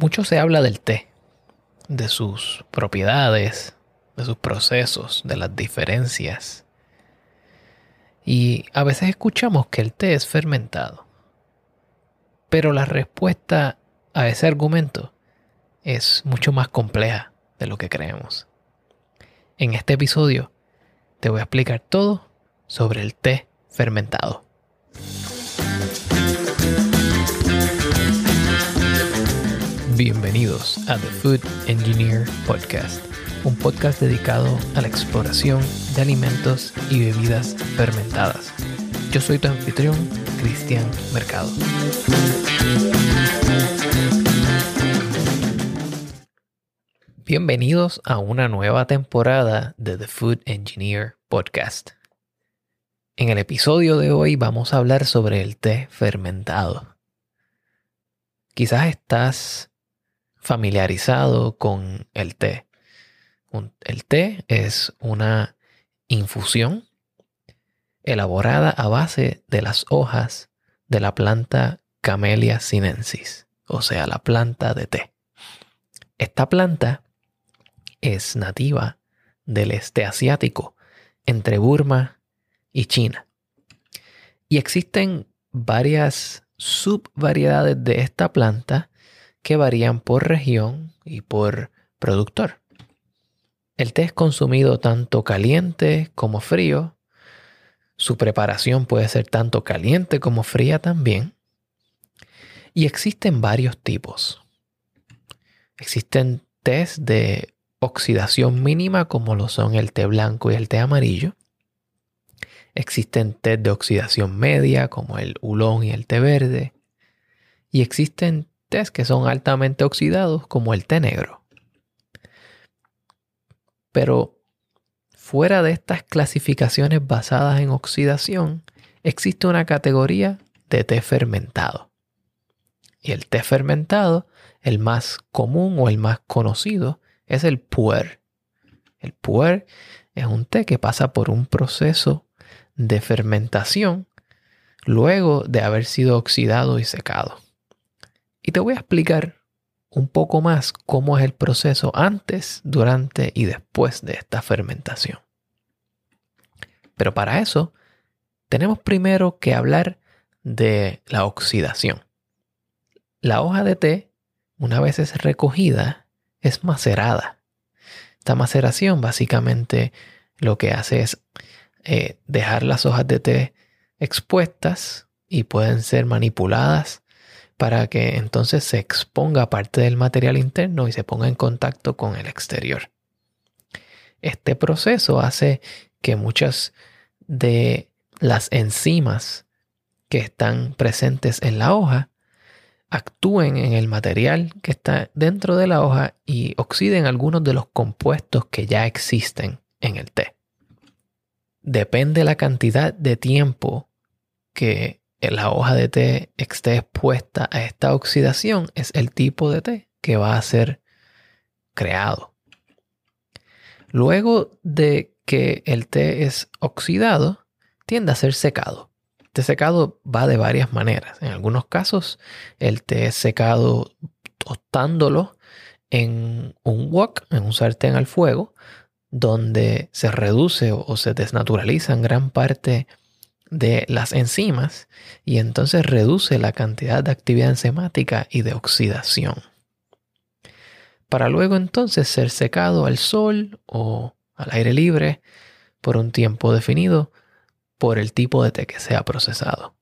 Mucho se habla del té, de sus propiedades, de sus procesos, de las diferencias. Y a veces escuchamos que el té es fermentado. Pero la respuesta a ese argumento es mucho más compleja de lo que creemos. En este episodio te voy a explicar todo sobre el té fermentado. Bienvenidos a The Food Engineer Podcast, un podcast dedicado a la exploración de alimentos y bebidas fermentadas. Yo soy tu anfitrión, Cristian Mercado. Bienvenidos a una nueva temporada de The Food Engineer Podcast. En el episodio de hoy vamos a hablar sobre el té fermentado. Quizás estás familiarizado con el té. el té es una infusión elaborada a base de las hojas de la planta Camellia sinensis, o sea, la planta de té. Esta planta es nativa del este asiático, entre Burma y China. Y existen varias subvariedades de esta planta que varían por región y por productor. El té es consumido tanto caliente como frío. Su preparación puede ser tanto caliente como fría también. Y existen varios tipos. Existen tés de oxidación mínima como lo son el té blanco y el té amarillo. Existen té de oxidación media como el ulón y el té verde. Y existen tés que son altamente oxidados como el té negro. Pero fuera de estas clasificaciones basadas en oxidación, existe una categoría de té fermentado. Y el té fermentado, el más común o el más conocido, es el puer. El puer es un té que pasa por un proceso de fermentación luego de haber sido oxidado y secado. Y te voy a explicar un poco más cómo es el proceso antes, durante y después de esta fermentación. Pero para eso, tenemos primero que hablar de la oxidación. La hoja de té, una vez es recogida, es macerada. Esta maceración básicamente lo que hace es eh, dejar las hojas de té expuestas y pueden ser manipuladas para que entonces se exponga parte del material interno y se ponga en contacto con el exterior. Este proceso hace que muchas de las enzimas que están presentes en la hoja actúen en el material que está dentro de la hoja y oxiden algunos de los compuestos que ya existen en el té. Depende la cantidad de tiempo que la hoja de té esté expuesta a esta oxidación es el tipo de té que va a ser creado. Luego de que el té es oxidado, tiende a ser secado. Este secado va de varias maneras. En algunos casos, el té es secado tostándolo en un wok, en un sartén al fuego, donde se reduce o se desnaturaliza en gran parte de las enzimas y entonces reduce la cantidad de actividad enzimática y de oxidación. Para luego entonces ser secado al sol o al aire libre por un tiempo definido por el tipo de té que sea procesado.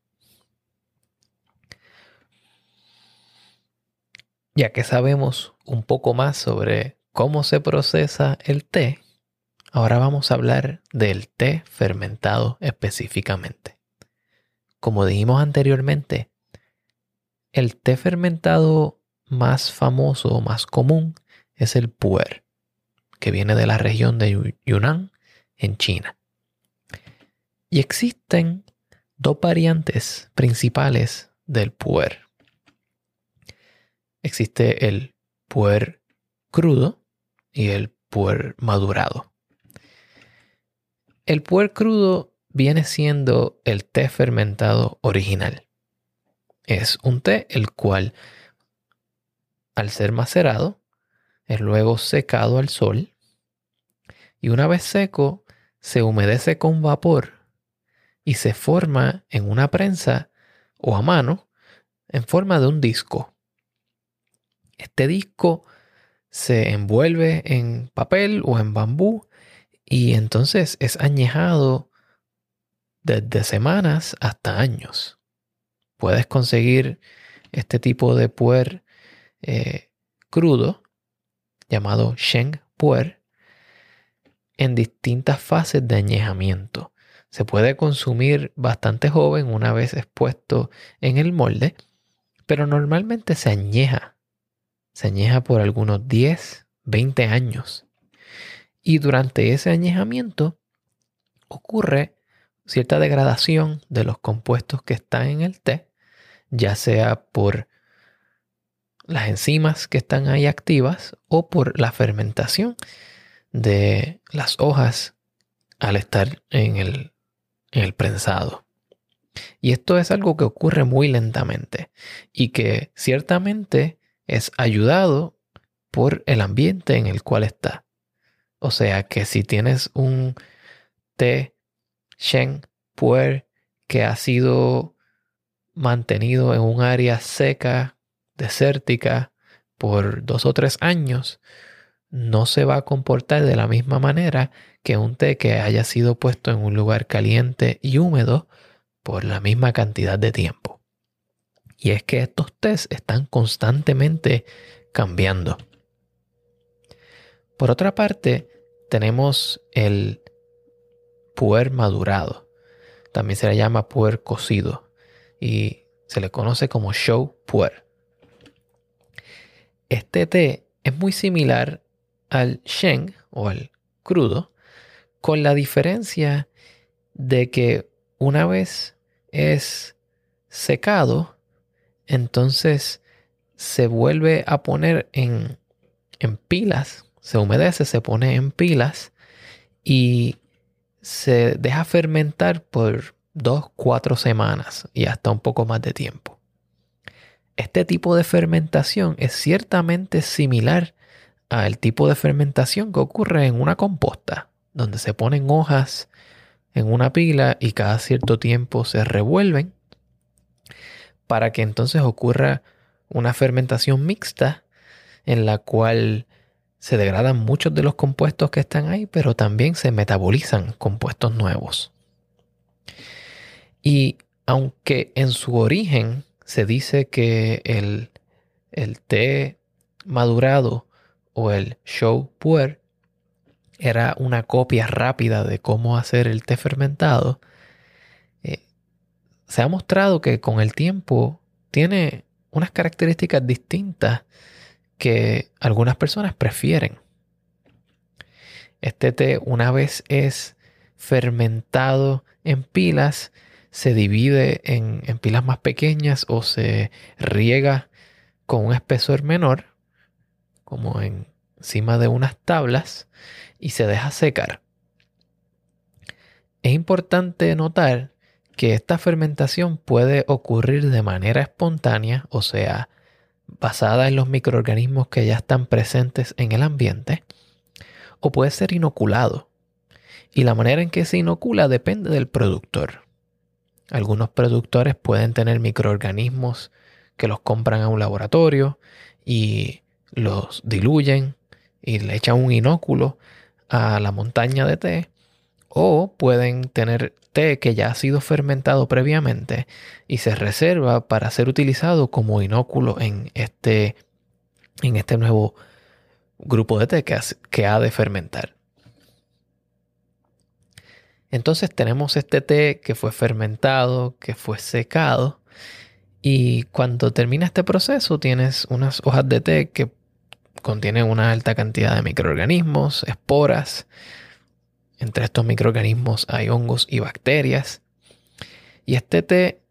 Ya que sabemos un poco más sobre cómo se procesa el té, Ahora vamos a hablar del té fermentado específicamente. Como dijimos anteriormente, el té fermentado más famoso o más común es el puer, que viene de la región de Yunnan en China. Y existen dos variantes principales del puer. Existe el puer crudo y el puer madurado. El puer crudo viene siendo el té fermentado original. Es un té el cual al ser macerado, es luego secado al sol y una vez seco se humedece con vapor y se forma en una prensa o a mano en forma de un disco. Este disco se envuelve en papel o en bambú y entonces es añejado desde semanas hasta años. Puedes conseguir este tipo de puer eh, crudo llamado Sheng puer en distintas fases de añejamiento. Se puede consumir bastante joven una vez expuesto en el molde, pero normalmente se añeja. Se añeja por algunos 10, 20 años. Y durante ese añejamiento ocurre cierta degradación de los compuestos que están en el té, ya sea por las enzimas que están ahí activas o por la fermentación de las hojas al estar en el, en el prensado. Y esto es algo que ocurre muy lentamente y que ciertamente es ayudado por el ambiente en el cual está. O sea que si tienes un té Shen Puer que ha sido mantenido en un área seca, desértica, por dos o tres años, no se va a comportar de la misma manera que un té que haya sido puesto en un lugar caliente y húmedo por la misma cantidad de tiempo. Y es que estos tés están constantemente cambiando. Por otra parte, tenemos el puer madurado. También se le llama puer cocido y se le conoce como show puer. Este té es muy similar al Sheng o al crudo, con la diferencia de que una vez es secado, entonces se vuelve a poner en, en pilas, se humedece, se pone en pilas y se deja fermentar por dos, cuatro semanas y hasta un poco más de tiempo. Este tipo de fermentación es ciertamente similar al tipo de fermentación que ocurre en una composta, donde se ponen hojas en una pila y cada cierto tiempo se revuelven para que entonces ocurra una fermentación mixta en la cual se degradan muchos de los compuestos que están ahí, pero también se metabolizan compuestos nuevos. Y aunque en su origen se dice que el, el té madurado o el show puer era una copia rápida de cómo hacer el té fermentado, eh, se ha mostrado que con el tiempo tiene unas características distintas que algunas personas prefieren. Este té una vez es fermentado en pilas, se divide en, en pilas más pequeñas o se riega con un espesor menor como encima de unas tablas y se deja secar. Es importante notar que esta fermentación puede ocurrir de manera espontánea, o sea, basada en los microorganismos que ya están presentes en el ambiente, o puede ser inoculado. Y la manera en que se inocula depende del productor. Algunos productores pueden tener microorganismos que los compran a un laboratorio y los diluyen y le echan un inóculo a la montaña de té. O pueden tener té que ya ha sido fermentado previamente y se reserva para ser utilizado como inóculo en este, en este nuevo grupo de té que, que ha de fermentar. Entonces tenemos este té que fue fermentado, que fue secado. Y cuando termina este proceso tienes unas hojas de té que contiene una alta cantidad de microorganismos, esporas. Entre estos microorganismos hay hongos y bacterias. Y este té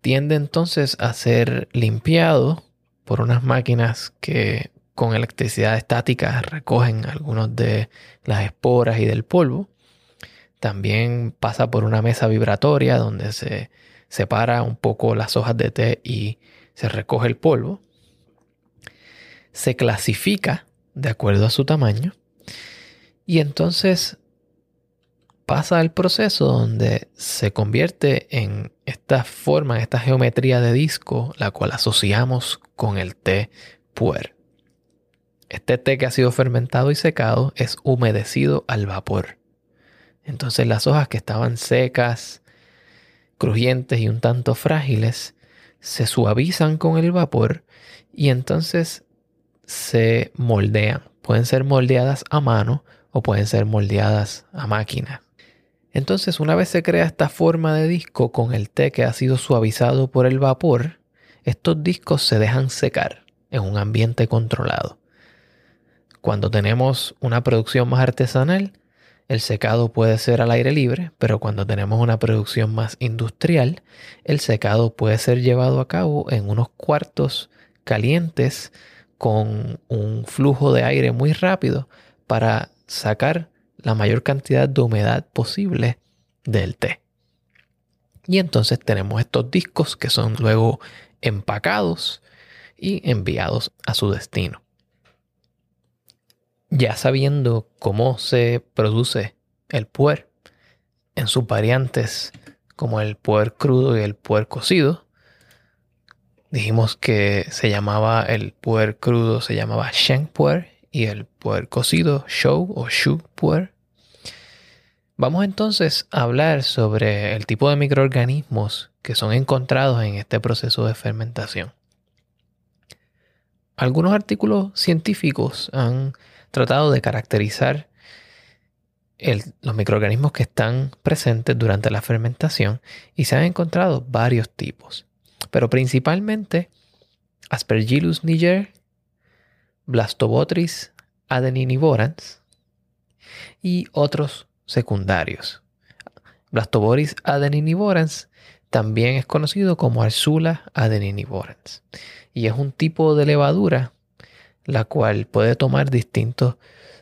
tiende entonces a ser limpiado por unas máquinas que con electricidad estática recogen algunos de las esporas y del polvo. También pasa por una mesa vibratoria donde se separa un poco las hojas de té y se recoge el polvo. se clasifica de acuerdo a su tamaño y entonces pasa el proceso donde se convierte en esta forma, en esta geometría de disco, la cual asociamos con el té puer. Este té que ha sido fermentado y secado es humedecido al vapor. Entonces las hojas que estaban secas, crujientes y un tanto frágiles, se suavizan con el vapor y entonces se moldean. Pueden ser moldeadas a mano o pueden ser moldeadas a máquina. Entonces, una vez se crea esta forma de disco con el té que ha sido suavizado por el vapor, estos discos se dejan secar en un ambiente controlado. Cuando tenemos una producción más artesanal, el secado puede ser al aire libre, pero cuando tenemos una producción más industrial, el secado puede ser llevado a cabo en unos cuartos calientes con un flujo de aire muy rápido para sacar la mayor cantidad de humedad posible del té. Y entonces tenemos estos discos que son luego empacados y enviados a su destino. Ya sabiendo cómo se produce el puer en sus variantes como el puer crudo y el puer cocido, dijimos que se llamaba el puer crudo, se llamaba Sheng puer y el puer cocido, Shou o Shu puer. Vamos entonces a hablar sobre el tipo de microorganismos que son encontrados en este proceso de fermentación. Algunos artículos científicos han tratado de caracterizar los microorganismos que están presentes durante la fermentación y se han encontrado varios tipos, pero principalmente Aspergillus niger, Blastobotris adeninivorans y otros secundarios. Blastoboris adeninivorans también es conocido como Arsula adeninivorans y es un tipo de levadura la cual puede tomar distintos,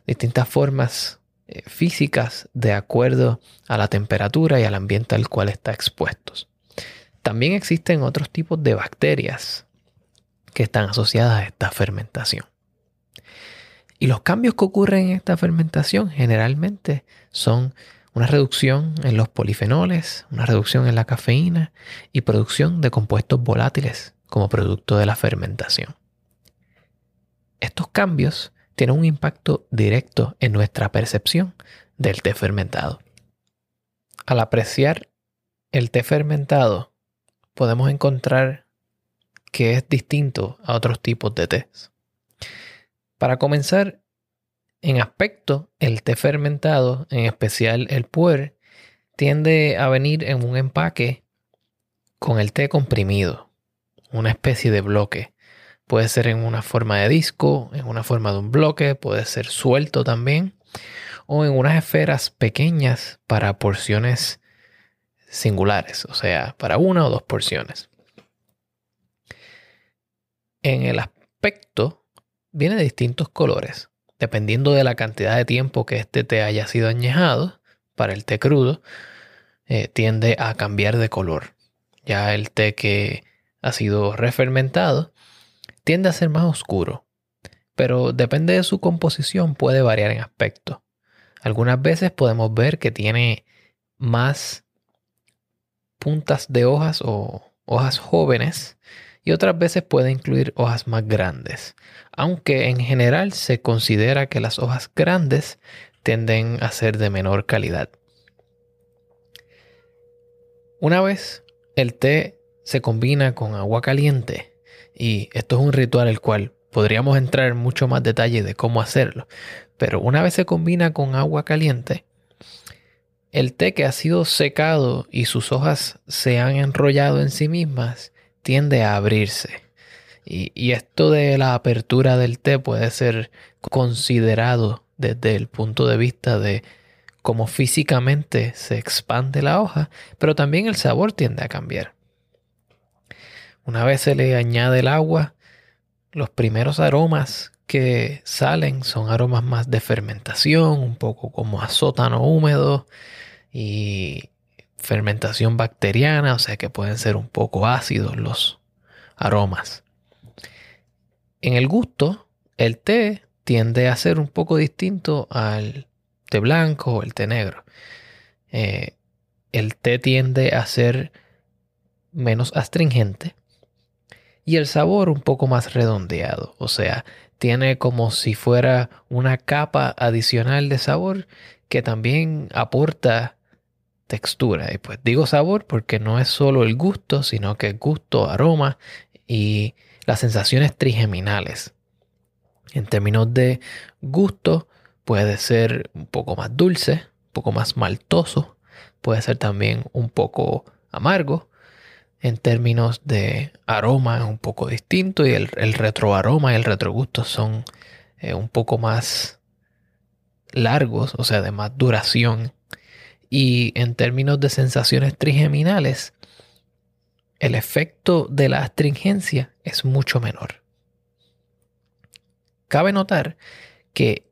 distintas formas eh, físicas de acuerdo a la temperatura y al ambiente al cual está expuesto. También existen otros tipos de bacterias que están asociadas a esta fermentación. Y los cambios que ocurren en esta fermentación generalmente son una reducción en los polifenoles, una reducción en la cafeína y producción de compuestos volátiles como producto de la fermentación. Estos cambios tienen un impacto directo en nuestra percepción del té fermentado. Al apreciar el té fermentado, podemos encontrar que es distinto a otros tipos de té. Para comenzar, en aspecto, el té fermentado, en especial el puer, tiende a venir en un empaque con el té comprimido, una especie de bloque. Puede ser en una forma de disco, en una forma de un bloque, puede ser suelto también, o en unas esferas pequeñas para porciones singulares, o sea, para una o dos porciones. En el aspecto viene de distintos colores, dependiendo de la cantidad de tiempo que este té haya sido añejado. Para el té crudo, eh, tiende a cambiar de color. Ya el té que ha sido refermentado tiende a ser más oscuro, pero depende de su composición, puede variar en aspecto. Algunas veces podemos ver que tiene más puntas de hojas o hojas jóvenes y otras veces puede incluir hojas más grandes, aunque en general se considera que las hojas grandes tienden a ser de menor calidad. Una vez el té se combina con agua caliente, y esto es un ritual el cual podríamos entrar en mucho más detalle de cómo hacerlo, pero una vez se combina con agua caliente, el té que ha sido secado y sus hojas se han enrollado en sí mismas tiende a abrirse. Y, esto de la apertura del té puede ser considerado desde el punto de vista de cómo físicamente se expande la hoja, pero también el sabor tiende a cambiar. Una vez se le añade el agua, los primeros aromas que salen son aromas más de fermentación, un poco como a sótano húmedo y fermentación bacteriana, o sea que pueden ser un poco ácidos los aromas. En el gusto, el té tiende a ser un poco distinto al té blanco o el té negro. Eh, el té tiende a ser menos astringente y el sabor un poco más redondeado, o sea, tiene como si fuera una capa adicional de sabor que también aporta textura. Y pues digo sabor porque no es solo el gusto, sino que gusto, aroma y las sensaciones trigeminales. En términos de gusto, puede ser un poco más dulce, un poco más maltoso, puede ser también un poco amargo. En términos de aroma es un poco distinto y el, el retroaroma y el retrogusto son eh, un poco más largos, o sea, de más duración. Y en términos de sensaciones trigeminales, el efecto de la astringencia es mucho menor. Cabe notar que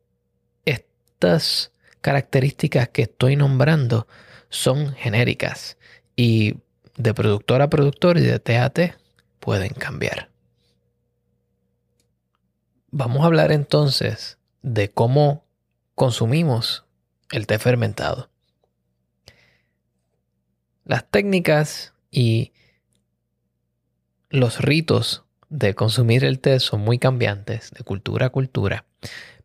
estas características que estoy nombrando son genéricas y de productor a productor y de TAT pueden cambiar. Vamos a hablar entonces de cómo consumimos el té fermentado. Las técnicas y los ritos de consumir el té son muy cambiantes de cultura a cultura,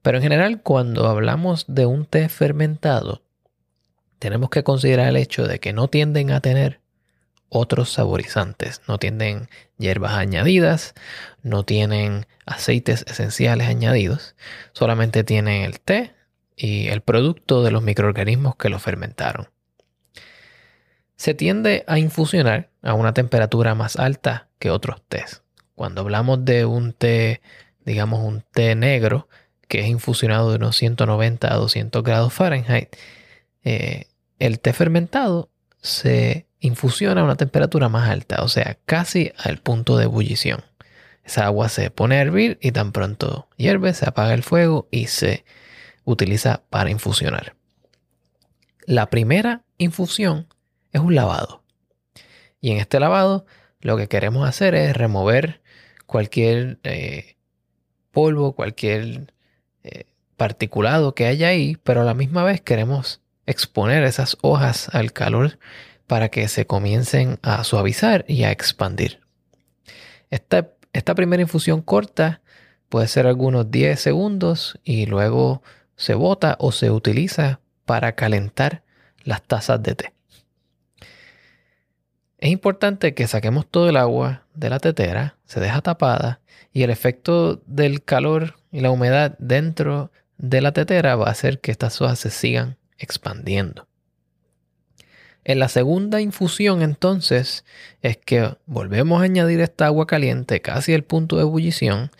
pero en general cuando hablamos de un té fermentado, tenemos que considerar el hecho de que no tienden a tener otros saborizantes, no tienen hierbas añadidas, no tienen aceites esenciales añadidos, solamente tienen el té y el producto de los microorganismos que lo fermentaron. Se tiende a infusionar a una temperatura más alta que otros tés. Cuando hablamos de un té, digamos un té negro, que es infusionado de unos 190 a 200 grados Fahrenheit, eh, el té fermentado se infusiona a una temperatura más alta, o sea, casi al punto de ebullición. Esa agua se pone a hervir y tan pronto hierve, se apaga el fuego y se utiliza para infusionar. La primera infusión es un lavado. Y en este lavado lo que queremos hacer es remover cualquier eh, polvo, cualquier eh, particulado que haya ahí, pero a la misma vez queremos exponer esas hojas al calor para que se comiencen a suavizar y a expandir. Esta, esta primera infusión corta puede ser algunos 10 segundos y luego se bota o se utiliza para calentar las tazas de té. Es importante que saquemos todo el agua de la tetera, se deja tapada y el efecto del calor y la humedad dentro de la tetera va a hacer que estas hojas se sigan expandiendo. En la segunda infusión entonces es que volvemos a añadir esta agua caliente casi al punto de ebullición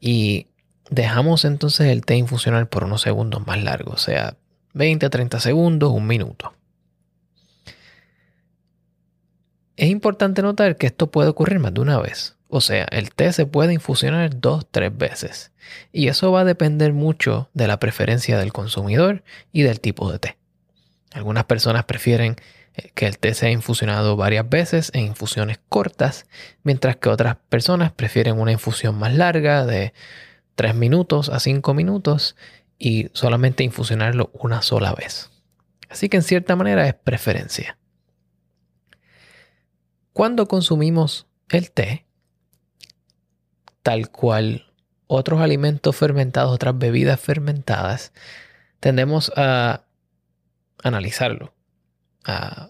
y Dejamos entonces el té infusionar por unos segundos más largos, o sea, 20 a 30 segundos, un minuto. Es importante notar que esto puede ocurrir más de una vez. O sea, el té se puede infusionar dos, tres veces. Y eso va a depender mucho de la preferencia del consumidor y del tipo de té. Algunas personas prefieren eh, que el té sea infusionado varias veces en infusiones cortas, mientras que otras personas prefieren una infusión más larga de 3 minutos a 5 minutos y solamente infusionarlo una sola vez. Así que en cierta manera es preferencia. Cuando consumimos el té, tal cual otros alimentos fermentados, otras bebidas fermentadas, tendemos a analizarlo, a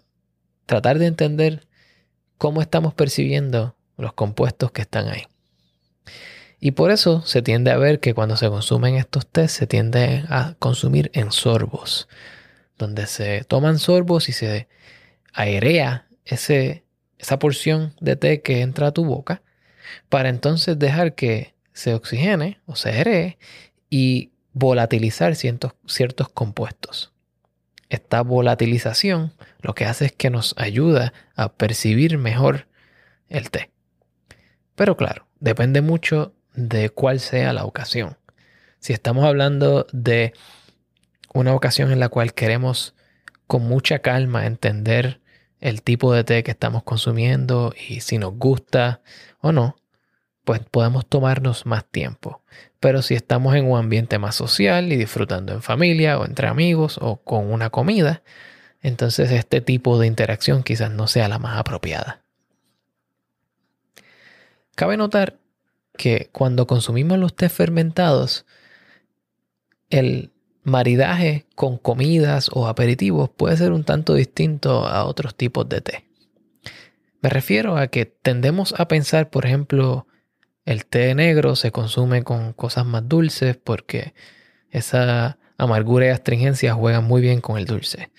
tratar de entender cómo estamos percibiendo los compuestos que están ahí. Y por eso se tiende a ver que cuando se consumen estos tés se tiende a consumir en sorbos, donde se toman sorbos y se airea ese, esa porción de té que entra a tu boca, para entonces dejar que se oxigene o se airee y volatilizar ciertos, ciertos compuestos. Esta volatilización lo que hace es que nos ayuda a percibir mejor el té. Pero claro, depende mucho de cuál sea la ocasión. Si estamos hablando de una ocasión en la cual queremos con mucha calma entender el tipo de té que estamos consumiendo y si nos gusta o no, pues podemos tomarnos más tiempo. Pero si estamos en un ambiente más social y disfrutando en familia o entre amigos o con una comida, entonces este tipo de interacción quizás no sea la más apropiada. Cabe notar que cuando consumimos los té fermentados, el maridaje con comidas o aperitivos puede ser un tanto distinto a otros tipos de té. Me refiero a que tendemos a pensar, por ejemplo, el té negro se consume con cosas más dulces porque esa amargura y astringencia juegan muy bien con el dulce.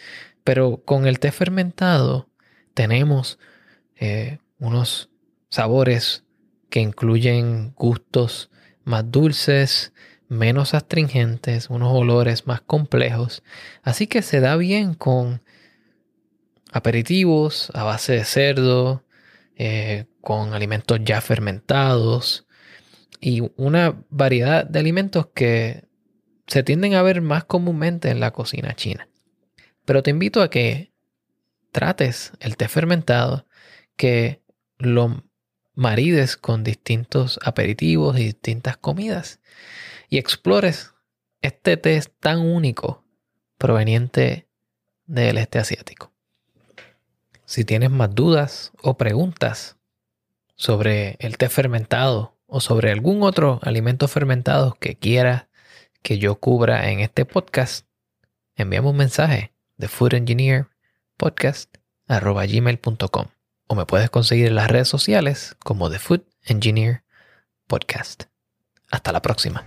Pero con el té fermentado tenemos eh, unos sabores que incluyen gustos más dulces, menos astringentes, unos olores más complejos. Así que se da bien con aperitivos a base de cerdo, eh, con alimentos ya fermentados y una variedad de alimentos que se tienden a ver más comúnmente en la cocina china. Pero te invito a que trates el té fermentado, que lo marides con distintos aperitivos y distintas comidas y explores este té tan único proveniente del este asiático. Si tienes más dudas o preguntas sobre el té fermentado o sobre algún otro alimento fermentado que quieras que yo cubra en este podcast, envíame un mensaje de o me puedes conseguir en las redes sociales como The Food Engineer Podcast. Hasta la próxima.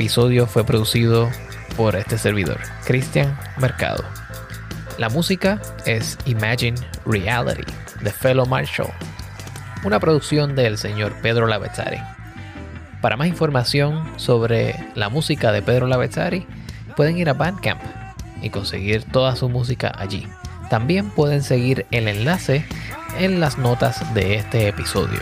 Episodio fue producido por este servidor, Cristian Mercado. La música es Imagine Reality de Fellow Marshall, una producción del señor Pedro Lavezzari. Para más información sobre la música de Pedro Lavezzari, pueden ir a Bandcamp y conseguir toda su música allí. También pueden seguir el enlace en las notas de este episodio.